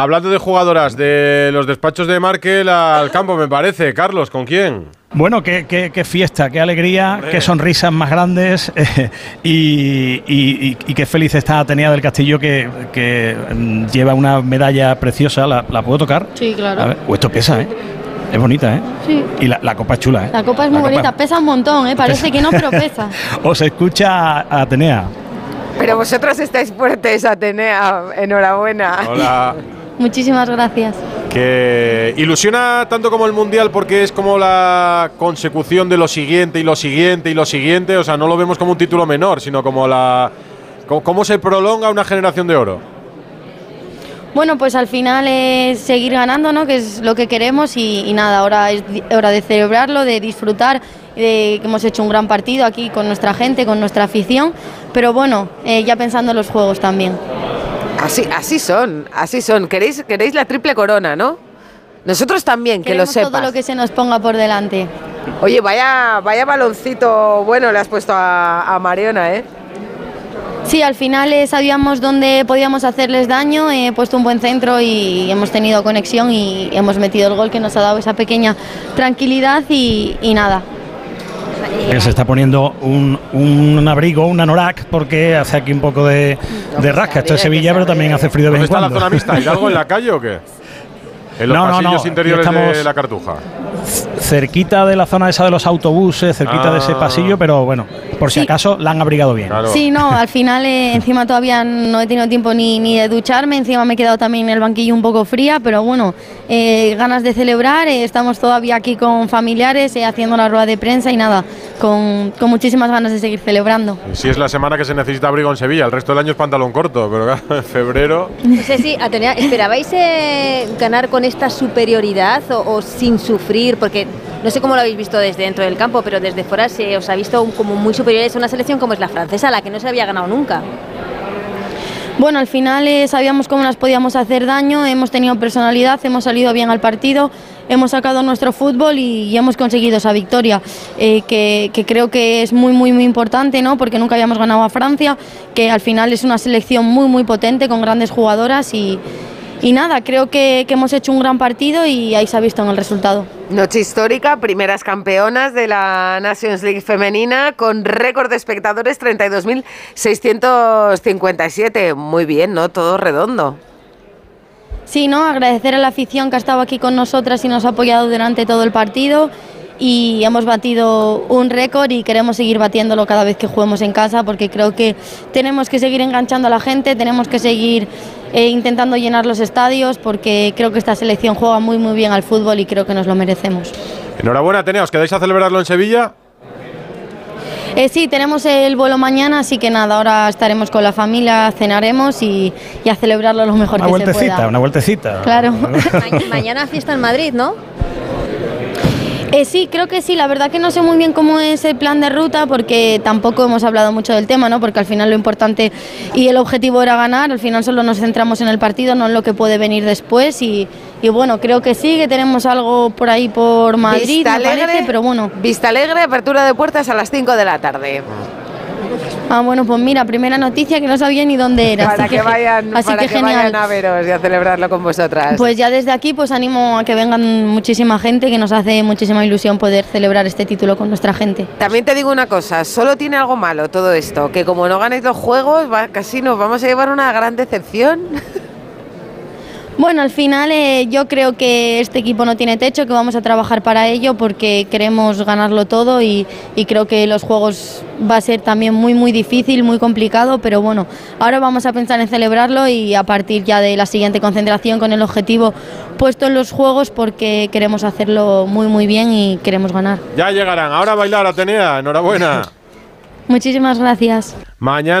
Hablando de jugadoras, de los despachos de Markel al campo, me parece. Carlos, ¿con quién? Bueno, qué, qué, qué fiesta, qué alegría, qué sonrisas más grandes eh, y, y- y qué feliz está Atenea del Castillo que, que, mm, lleva una medalla preciosa. ¿La, la puedo tocar? Sí, claro. A ver, o esto pesa, ¿eh? Es bonita, ¿eh? Sí. Y la, la copa es chula, ¿eh? La copa es muy copa- bonita, pesa un montón, ¿eh? Parece que no, pero pesa. Os escucha Atenea. Pero vosotros estáis fuertes, Atenea. Enhorabuena. Hola. Muchísimas gracias. Que ilusiona tanto como el Mundial porque es como la consecución de lo siguiente y lo siguiente y lo siguiente. O sea, no lo vemos como un título menor, sino como la. cómo se prolonga una generación de oro. Bueno, pues al final es seguir ganando, ¿no? Que es lo que queremos y, y nada, ahora es hora de celebrarlo, de disfrutar, de que hemos hecho un gran partido aquí con nuestra gente, con nuestra afición, pero bueno, eh, ya pensando en los juegos también. Así, así son, así son. ¿Queréis, queréis la triple corona, ¿no? Nosotros también, que lo sepas. todo lo que se nos ponga por delante. Oye, vaya, vaya baloncito bueno le has puesto a, a Mariona, ¿eh? Sí, al final eh, sabíamos dónde podíamos hacerles daño, he puesto un buen centro y hemos tenido conexión y hemos metido el gol que nos ha dado esa pequeña tranquilidad y, y nada. Que se está poniendo un, un abrigo, un anorak, porque hace aquí un poco de, de rasca. Esto es Sevilla, pero también hace frío de vez ¿Dónde en está la cuando. zona mixta? ¿Hay algo en la calle o qué? En los No, no, pasillos no, aquí interiores de estamos- la cartuja. Cerquita de la zona esa de los autobuses, cerquita de ese Ah. pasillo, pero bueno, por si Sí. acaso la han abrigado bien. Claro. Sí, no, al final eh, encima todavía no he tenido tiempo ni, ni de ducharme, encima me he quedado también en el banquillo un poco fría, pero bueno, eh, ganas de celebrar, eh, estamos todavía aquí con familiares eh, haciendo la rueda de prensa y nada, con, con muchísimas ganas de seguir celebrando. Si es la semana que se necesita abrigo en Sevilla, el resto del año es pantalón corto, pero en febrero. No sé si, Atenea, ¿esperabais eh, ganar con esta superioridad o, o sin sufrir? Porque no sé cómo lo habéis visto desde dentro del campo, pero desde fuera se os ha visto como muy superiores a una selección como es la francesa, la que no se había ganado nunca. Bueno, al final eh, sabíamos cómo nos podíamos hacer daño, hemos tenido personalidad, hemos salido bien al partido, hemos sacado nuestro fútbol y, y hemos conseguido esa victoria, eh, que, creo que es muy, muy, muy importante, ¿no? porque nunca habíamos ganado a Francia, que al final es una selección muy, muy potente, con grandes jugadoras y nada, creo que, que hemos hecho un gran partido y ahí se ha visto en el resultado. Noche histórica, primeras campeonas de la Nations League femenina con récord de espectadores 32.657. Muy bien, ¿no? Todo redondo. Sí, ¿no? Agradecer a la afición que ha estado aquí con nosotras y nos ha apoyado durante todo el partido. Y hemos batido un récord y queremos seguir batiéndolo cada vez que juguemos en casa porque creo que tenemos que seguir enganchando a la gente, tenemos que seguir eh, intentando llenar los estadios porque creo que esta selección juega muy muy bien al fútbol y creo que nos lo merecemos. Enhorabuena, Atenea, ¿os quedáis a celebrarlo en Sevilla? Eh, sí, tenemos el vuelo mañana, así que nada, ahora estaremos con la familia, cenaremos y, y a celebrarlo lo mejor Una que se vueltecita, pueda. una vueltecita. Claro. Ma- mañana fiesta en Madrid, ¿no? Eh, sí, creo que sí. La verdad que no sé muy bien cómo es el plan de ruta porque tampoco hemos hablado mucho del tema, ¿no? Porque al final lo importante y el objetivo era ganar. Al final solo nos centramos en el partido, no en lo que puede venir después. Y, y bueno, creo que sí, que tenemos algo por ahí por Madrid, Vista me parece, pero bueno. Vista Alegre, apertura de puertas a las 5 de la tarde. Ah, bueno, pues mira, primera noticia que no sabía ni dónde era. Para así que vayan, así para que que genial. vayan a veros y a celebrarlo con vosotras. Pues ya desde aquí pues animo a que vengan muchísima gente, que nos hace muchísima ilusión poder celebrar este título con nuestra gente. También te digo una cosa, solo tiene algo malo todo esto, que como no ganéis los juegos, va- casi nos vamos a llevar una gran decepción. Bueno, al final eh, yo creo que este equipo no tiene techo, que vamos a trabajar para ello porque queremos ganarlo todo y, y creo que los juegos va a ser también muy muy difícil, muy complicado, pero bueno, ahora vamos a pensar en celebrarlo y a partir ya de la siguiente concentración con el objetivo puesto en los juegos porque queremos hacerlo muy muy bien y queremos ganar. Ya llegarán. Ahora a bailar, Atenea. Enhorabuena. Muchísimas gracias. Mañana.